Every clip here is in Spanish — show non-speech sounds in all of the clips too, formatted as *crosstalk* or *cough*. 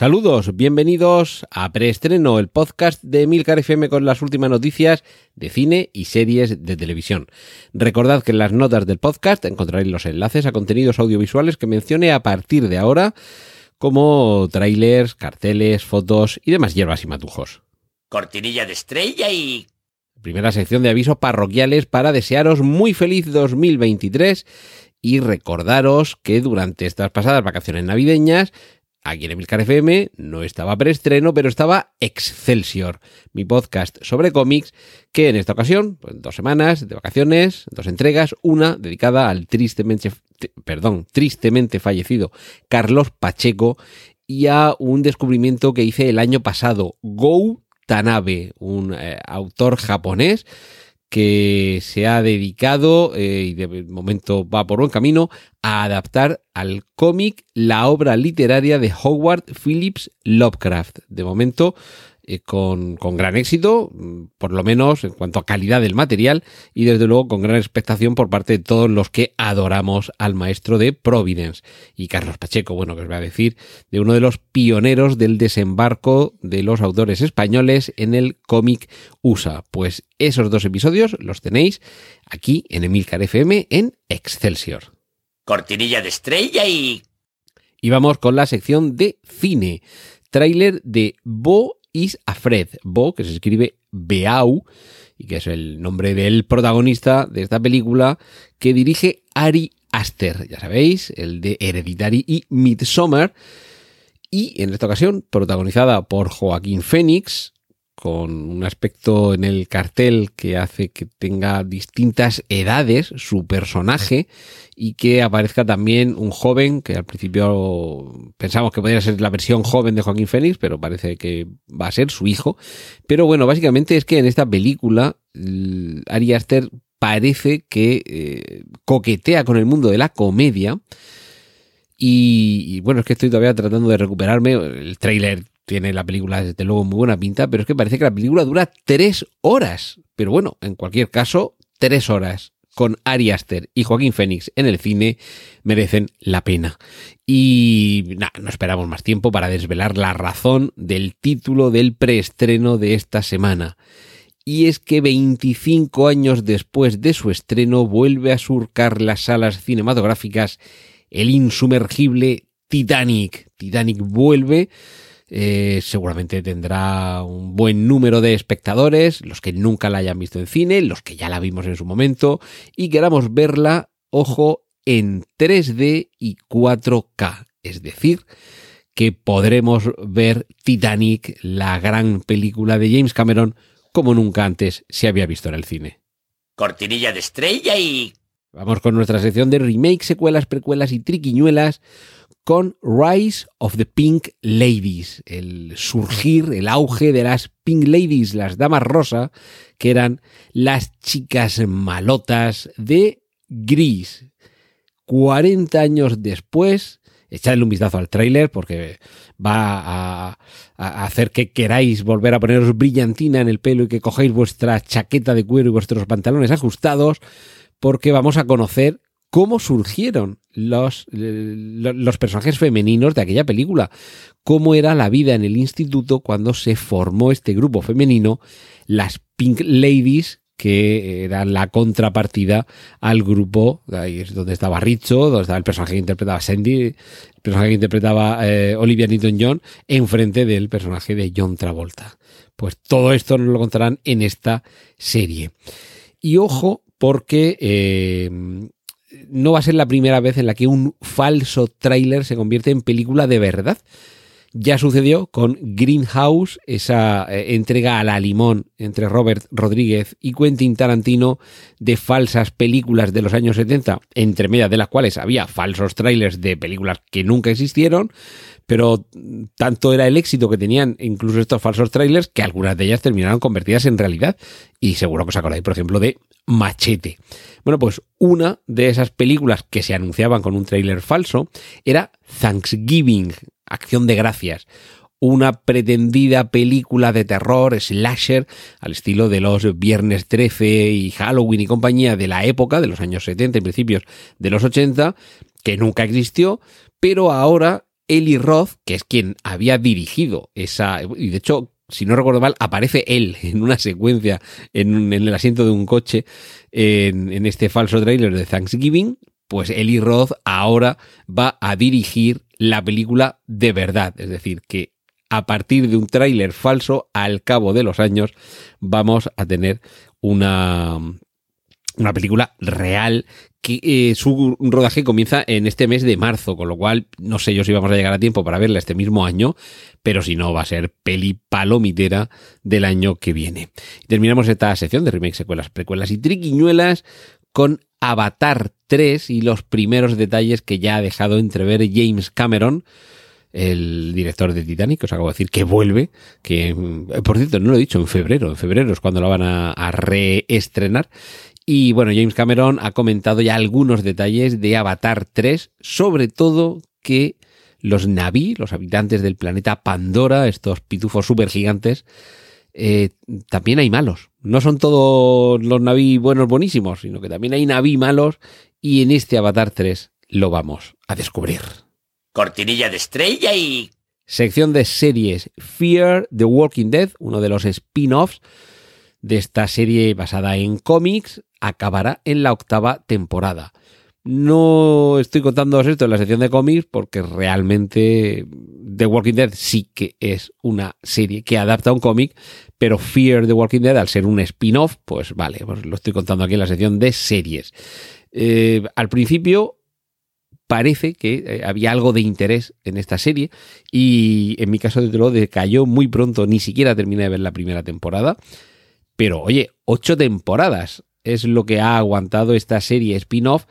Saludos, bienvenidos a Preestreno, el podcast de Milcar FM con las últimas noticias de cine y series de televisión. Recordad que en las notas del podcast encontraréis los enlaces a contenidos audiovisuales que mencione a partir de ahora, como trailers, carteles, fotos y demás hierbas y matujos. Cortinilla de estrella y... Primera sección de avisos parroquiales para desearos muy feliz 2023 y recordaros que durante estas pasadas vacaciones navideñas Aquí en Emilcar FM no estaba preestreno, pero estaba Excelsior, mi podcast sobre cómics, que en esta ocasión, pues, dos semanas de vacaciones, dos entregas, una dedicada al tristemente, perdón, tristemente fallecido Carlos Pacheco y a un descubrimiento que hice el año pasado, Go Tanabe, un eh, autor japonés que se ha dedicado, eh, y de momento va por buen camino, a adaptar al cómic la obra literaria de Howard Phillips Lovecraft. De momento, eh, con, con, gran éxito, mm, por lo menos en cuanto a calidad del material, y desde luego con gran expectación por parte de todos los que adoramos al maestro de Providence. Y Carlos Pacheco, bueno, que os voy a decir, de uno de los pioneros del desembarco de los autores españoles en el cómic USA. Pues esos dos episodios los tenéis aquí en Emilcar FM en Excelsior. Cortinilla de estrella y... Y vamos con la sección de cine. Tráiler de Bo is Afred, Bo, que se escribe Beau, y que es el nombre del protagonista de esta película, que dirige Ari Aster, ya sabéis, el de Hereditary y Midsommar, y en esta ocasión protagonizada por Joaquín Phoenix, con un aspecto en el cartel que hace que tenga distintas edades su personaje y que aparezca también un joven que al principio pensamos que podría ser la versión joven de Joaquín Phoenix, pero parece que va a ser su hijo. Pero bueno, básicamente es que en esta película Ari Aster parece que eh, coquetea con el mundo de la comedia. Y, y, bueno, es que estoy todavía tratando de recuperarme. El tráiler tiene la película desde luego muy buena pinta, pero es que parece que la película dura tres horas. Pero bueno, en cualquier caso, tres horas con Ari Aster y Joaquín Phoenix en el cine merecen la pena. Y no esperamos más tiempo para desvelar la razón del título del preestreno de esta semana. Y es que 25 años después de su estreno vuelve a surcar las salas cinematográficas el insumergible Titanic. Titanic vuelve eh, seguramente tendrá un buen número de espectadores, los que nunca la hayan visto en cine, los que ya la vimos en su momento, y queramos verla, ojo, en 3D y 4K. Es decir, que podremos ver Titanic, la gran película de James Cameron, como nunca antes se había visto en el cine. Cortinilla de estrella y... Vamos con nuestra sección de remake, secuelas, precuelas y triquiñuelas con Rise of the Pink Ladies, el surgir, el auge de las Pink Ladies, las damas rosa, que eran las chicas malotas de Gris. 40 años después, echadle un vistazo al tráiler porque va a, a, hacer que queráis volver a poneros brillantina en el pelo y que cogéis vuestra chaqueta de cuero y vuestros pantalones ajustados porque vamos a conocer cómo surgieron los, los personajes femeninos de aquella película, cómo era la vida en el instituto cuando se formó este grupo femenino, las Pink Ladies, que eran la contrapartida al grupo, ahí es donde estaba Richo, donde estaba el personaje que interpretaba Sandy, el personaje que interpretaba eh, Olivia Newton-John, enfrente del personaje de John Travolta. Pues todo esto nos lo contarán en esta serie. Y ojo, porque eh, no va a ser la primera vez en la que un falso tráiler se convierte en película de verdad. Ya sucedió con Greenhouse, esa eh, entrega a la limón entre Robert Rodríguez y Quentin Tarantino de falsas películas de los años 70, entre medias de las cuales había falsos trailers de películas que nunca existieron, pero tanto era el éxito que tenían incluso estos falsos trailers que algunas de ellas terminaron convertidas en realidad. Y seguro que os acordáis, por ejemplo, de Machete. Bueno, pues una de esas películas que se anunciaban con un tráiler falso era Thanksgiving, Acción de Gracias, una pretendida película de terror slasher al estilo de los Viernes 13 y Halloween y compañía de la época, de los años 70 y principios de los 80, que nunca existió, pero ahora Eli Roth, que es quien había dirigido esa, y de hecho si no recuerdo mal, aparece él *laughs* en una secuencia en, el asiento de un coche en, en, este falso trailer de Thanksgiving, pues Eli Roth ahora va a dirigir la película de verdad. Es decir, que a partir de un tráiler falso, al cabo de los años, vamos a tener una, una película real que eh, su rodaje comienza en este mes de marzo, con lo cual no sé yo si vamos a llegar a tiempo para verla este mismo año, pero si no va a ser peli palomitera del año que viene. terminamos esta sección de remakes, secuelas, precuelas y triquiñuelas con Avatar 3 y los primeros detalles que ya ha dejado entrever James Cameron el director de Titanic, os acabo de decir que vuelve, que eh, por cierto no lo he dicho, en febrero, en febrero es cuando lo van a, reestrenar. Y bueno, James Cameron ha comentado ya algunos detalles de Avatar 3, sobre todo que los Naví, los habitantes del planeta Pandora, estos pitufos super gigantes, eh, también hay malos. No son todos los Naví buenos, buenísimos, sino que también hay Naví malos y en este Avatar 3 lo vamos a descubrir cortinilla de estrella y... Sección de series Fear the Walking Dead, uno de los spin-offs de esta serie basada en cómics, acabará en la octava temporada. No estoy contándoos esto en la sección de cómics porque realmente The Walking Dead sí que es una serie que adapta a un cómic, pero Fear the Walking Dead, al ser un spin-off, pues vale, pues lo estoy contando aquí en la sección de series. Eh, al principio parece que eh, había algo de interés en esta serie y en mi caso de lo decayó muy pronto, ni siquiera terminé de ver la primera temporada. Pero oye, ocho temporadas es lo que ha aguantado esta serie spin-off,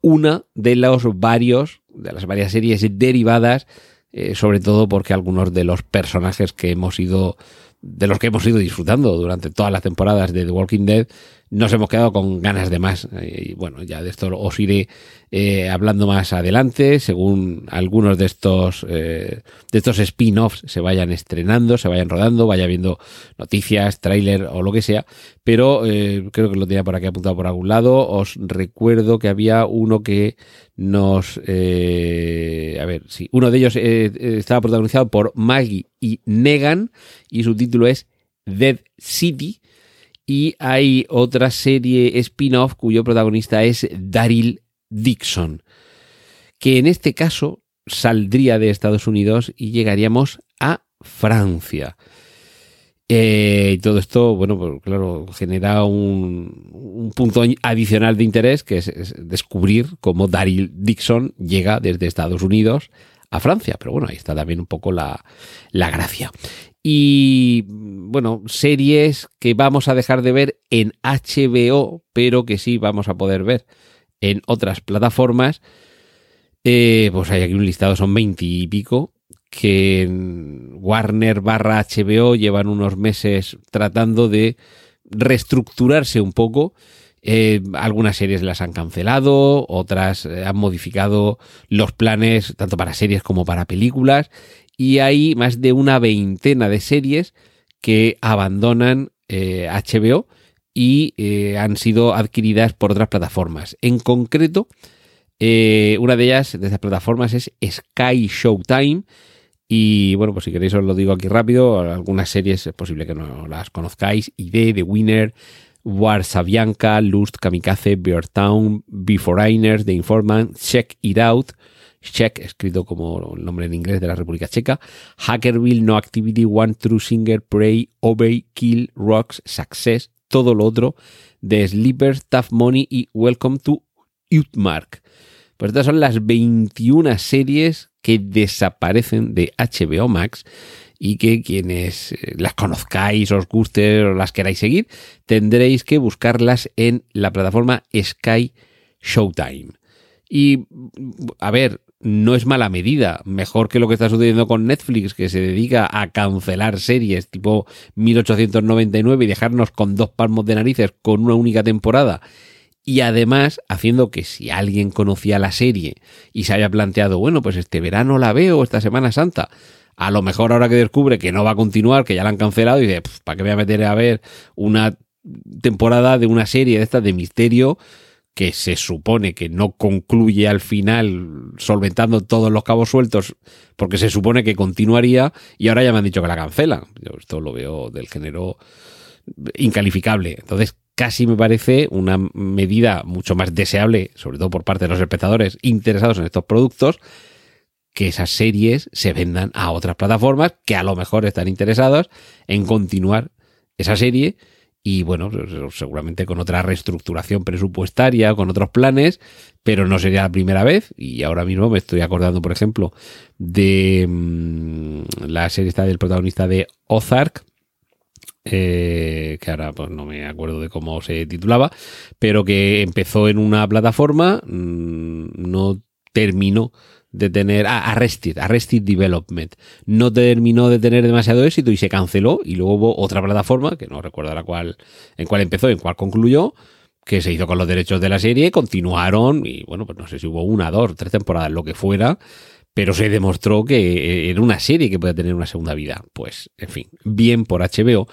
una de los varios, de las varias series derivadas, eh, sobre todo porque algunos de los personajes que hemos ido de los que hemos ido disfrutando durante todas las temporadas de The Walking Dead, nos hemos quedado con ganas de más. Y bueno, ya de esto os iré eh, hablando más adelante, según algunos de estos, eh, de estos spin-offs se vayan estrenando, se vayan rodando, vaya viendo noticias, tráiler o lo que sea. Pero eh, creo que lo tenía por aquí apuntado por algún lado. Os recuerdo que había uno que nos... a ver, sí, uno de ellos estaba protagonizado por Maggie y Negan y su título es Dead City y hay otra serie spin-off cuyo protagonista es Daryl Dixon, que en este caso saldría de Estados Unidos y llegaríamos a Francia. Eh, y todo esto, bueno, pues claro, genera un, punto adicional de interés que es, descubrir cómo Daryl Dixon llega desde Estados Unidos a Francia. Pero bueno, ahí está también un poco la, la gracia y bueno, series que vamos a dejar de ver en HBO, pero que sí vamos a poder ver en otras plataformas. Eh, pues hay aquí un listado, son 20 y pico, que en Warner barra HBO llevan unos meses tratando de reestructurarse un poco. Eh, algunas series las han cancelado, otras eh, han modificado los planes tanto para series como para películas y hay más de una veintena de series que abandonan HBO eh, y eh, han sido adquiridas por otras plataformas. En concreto, eh, una de ellas, de esas plataformas, es Sky Showtime. Y bueno, pues si queréis os lo digo aquí rápido. Algunas series es posible que no las conozcáis. ID, The Winner, War Sabianca, Lust, Kamikaze, Bear Town, Beforeigners, The Informant, Check It Out, Check, escrito como el nombre en inglés de la República Checa, Hackerville, No Activity, One True Singer, Prey, Obey, Kill, Rocks, Success, todo lo otro de Sleepers, Tough Money y Welcome to Utmark. Pues estas son las 21 series que desaparecen de HBO Max y que quienes eh, las conozcáis, os guste o las queráis seguir, tendréis que buscarlas en la plataforma Sky Showtime. Y, a ver, no es mala medida. Mejor que lo que está sucediendo con Netflix, que se dedica a cancelar series tipo 1899 y dejarnos con dos palmos de narices con una única temporada y además haciendo que si alguien conocía la serie y se haya planteado, bueno, pues este verano la veo, esta Semana Santa, a lo mejor ahora que descubre que no va a continuar, que ya la han cancelado, y dice, ¿para qué voy a meter a ver una temporada de una serie de estas de misterio que se supone que no concluye al final solventando todos los cabos sueltos porque se supone que continuaría y ahora ya me han dicho que la cancelan. Yo esto lo veo del género incalificable. Entonces, casi me parece una medida mucho más deseable, sobre todo por parte de los espectadores interesados en estos productos, que esas series se vendan a otras plataformas que a lo mejor están interesados en continuar esa serie y bueno, seguramente con otra reestructuración presupuestaria, con otros planes, pero no sería la primera vez. Y ahora mismo me estoy acordando, por ejemplo, de mm, la serie esta del protagonista de Ozark, eh, que ahora pues no me acuerdo de cómo se titulaba, pero que empezó en una plataforma, mm, no terminó de tener Arrested, Development. No terminó de tener demasiado éxito y se canceló y luego hubo otra plataforma, que no recuerdo la cual, en cuál empezó, en cuál concluyó, que se hizo con los derechos de la serie, continuaron y bueno, pues no sé si hubo una, dos, tres temporadas, lo que fuera, pero se demostró que era una serie que puede tener una segunda vida. Pues, en fin, bien por HBO,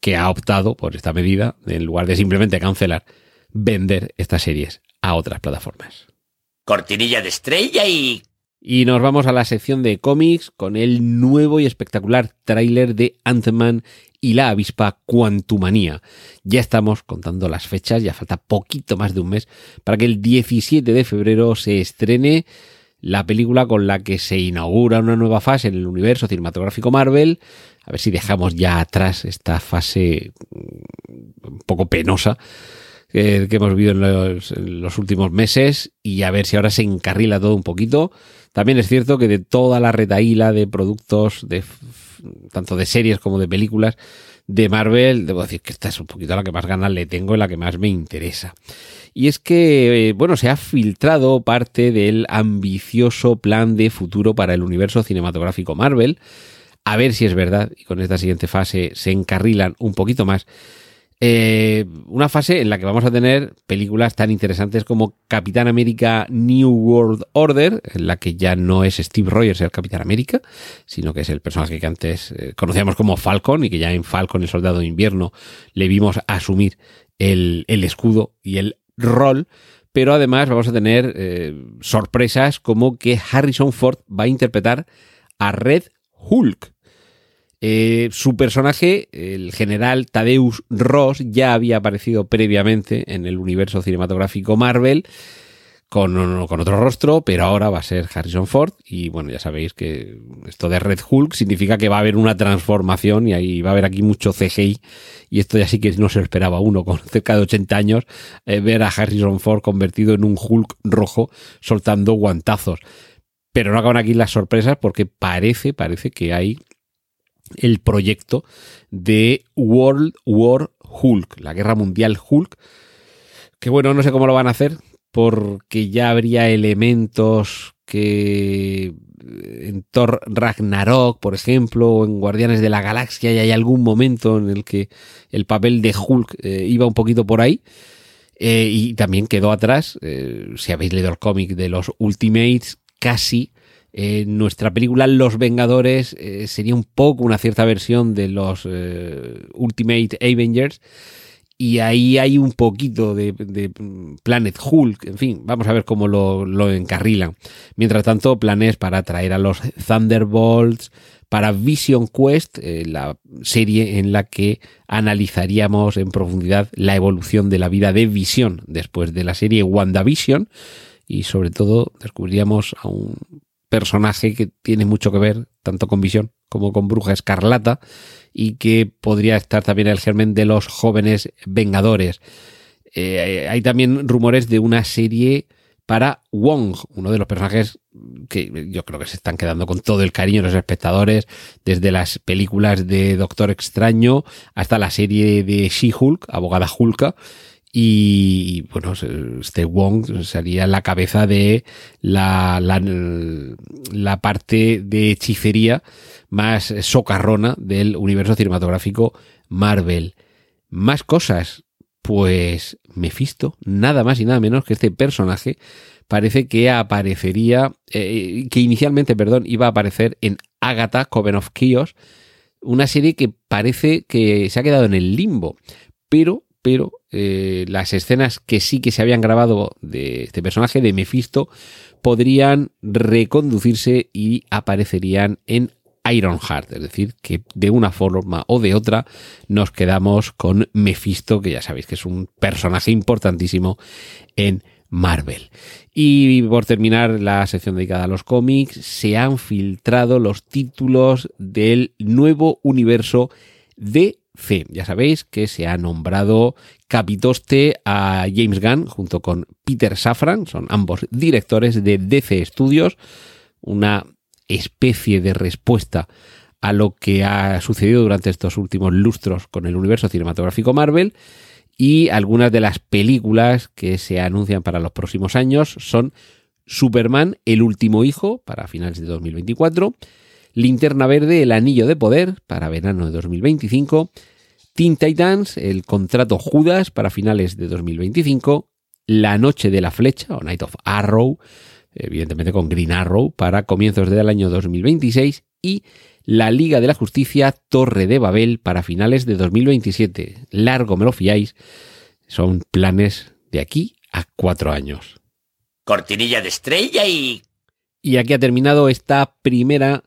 que ha optado por esta medida, en lugar de simplemente cancelar, vender estas series a otras plataformas cortinilla de estrella y... Y nos vamos a la sección de cómics con el nuevo y espectacular tráiler de Ant-Man y la avispa Quantumania. Ya estamos contando las fechas, ya falta poquito más de un mes para que el 17 de febrero se estrene la película con la que se inaugura una nueva fase en el universo cinematográfico Marvel. A ver si dejamos ya atrás esta fase un poco penosa que, hemos vivido en los, últimos meses y a ver si ahora se encarrila todo un poquito. También es cierto que de toda la retaíla de productos, de, tanto de series como de películas de Marvel, debo decir que esta es un poquito la que más ganas le tengo y la que más me interesa. Y es que, eh, bueno, se ha filtrado parte del ambicioso plan de futuro para el universo cinematográfico Marvel. A ver si es verdad, y con esta siguiente fase se encarrilan un poquito más eh, una fase en la que vamos a tener películas tan interesantes como Capitán América New World Order, en la que ya no es Steve Rogers el Capitán América, sino que es el personaje que antes eh, conocíamos como Falcon y que ya en Falcon el Soldado de Invierno le vimos asumir el, escudo y el rol. Pero además vamos a tener eh, sorpresas como que Harrison Ford va a interpretar a Red Hulk eh, su personaje, el general Tadeus Ross, ya había aparecido previamente en el universo cinematográfico Marvel con, otro rostro, pero ahora va a ser Harrison Ford. Y bueno, ya sabéis que esto de Red Hulk significa que va a haber una transformación y ahí va a haber aquí mucho CGI. Y esto ya sí que no se lo esperaba uno con *laughs* cerca de 80 años, eh, ver a Harrison Ford convertido en un Hulk rojo soltando guantazos. Pero no acaban aquí las sorpresas porque parece, parece que hay el proyecto de World War Hulk, la Guerra Mundial Hulk, que bueno, no sé cómo lo van a hacer, porque ya habría elementos que en Thor Ragnarok, por ejemplo, o en Guardianes de la Galaxia, y hay algún momento en el que el papel de Hulk eh, iba un poquito por ahí. Eh, y también quedó atrás, eh, si habéis leído el cómic de los Ultimates, casi nuestra película Los Vengadores eh, sería un poco una cierta versión de los eh, Ultimate Avengers. Y ahí hay un poquito de, Planet Hulk, en fin, vamos a ver cómo lo, lo encarrilan. Mientras tanto, planes para traer a los Thunderbolts, para Vision Quest, eh, la serie en la que analizaríamos en profundidad la evolución de la vida de Vision después de la serie WandaVision y sobre todo descubriríamos a un personaje que tiene mucho que ver tanto con Visión como con Bruja Escarlata y que podría estar también el germen de los jóvenes Vengadores. Eh, hay también rumores de una serie para Wong, uno de los personajes que yo creo que se están quedando con todo el cariño de los espectadores, desde las películas de Doctor Extraño hasta la serie de She-Hulk, abogada Hulka, y, bueno, este Wong sería la cabeza de la, la, parte de hechicería más socarrona del universo cinematográfico Marvel. Más cosas. Pues Mephisto, nada más y nada menos que este personaje, parece que aparecería, eh, que inicialmente, perdón, iba a aparecer en Agatha, Coven of Chaos, una serie que parece que se ha quedado en el limbo, pero, pero eh, las escenas que sí que se habían grabado de este personaje, de Mephisto, podrían reconducirse y aparecerían en Ironheart, es decir, que de una forma o de otra nos quedamos con Mephisto, que ya sabéis que es un personaje importantísimo en Marvel. Y por terminar la sección dedicada a los cómics, se han filtrado los títulos del nuevo universo DC. Ya sabéis que se ha nombrado capitoste a James Gunn junto con Peter Safran, son ambos directores de DC Studios, una especie de respuesta a lo que ha sucedido durante estos últimos lustros con el universo cinematográfico Marvel y algunas de las películas que se anuncian para los próximos años son Superman, el último hijo, para finales de 2024, Linterna Verde, el anillo de poder, para verano de 2025, Teen Titans, el contrato Judas, para finales de 2025, La Noche de la Flecha, o Night of Arrow, evidentemente con Green Arrow, para comienzos del año 2026, y la Liga de la Justicia Torre de Babel para finales de 2027. Largo me lo fiáis. Son planes de aquí a cuatro años. Cortinilla de estrella y... Y aquí ha terminado esta primera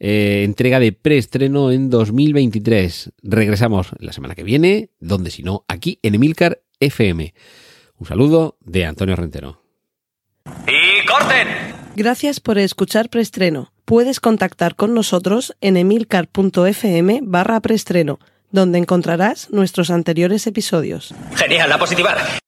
eh, entrega de preestreno en 2023. Regresamos la semana que viene, donde si no, aquí en Emilcar FM. Un saludo de Antonio Rentero. ¡Y corten! Gracias por escuchar Preestreno. Puedes contactar con nosotros en emilcar.fm barra preestreno, donde encontrarás nuestros anteriores episodios. Genial, a positivar.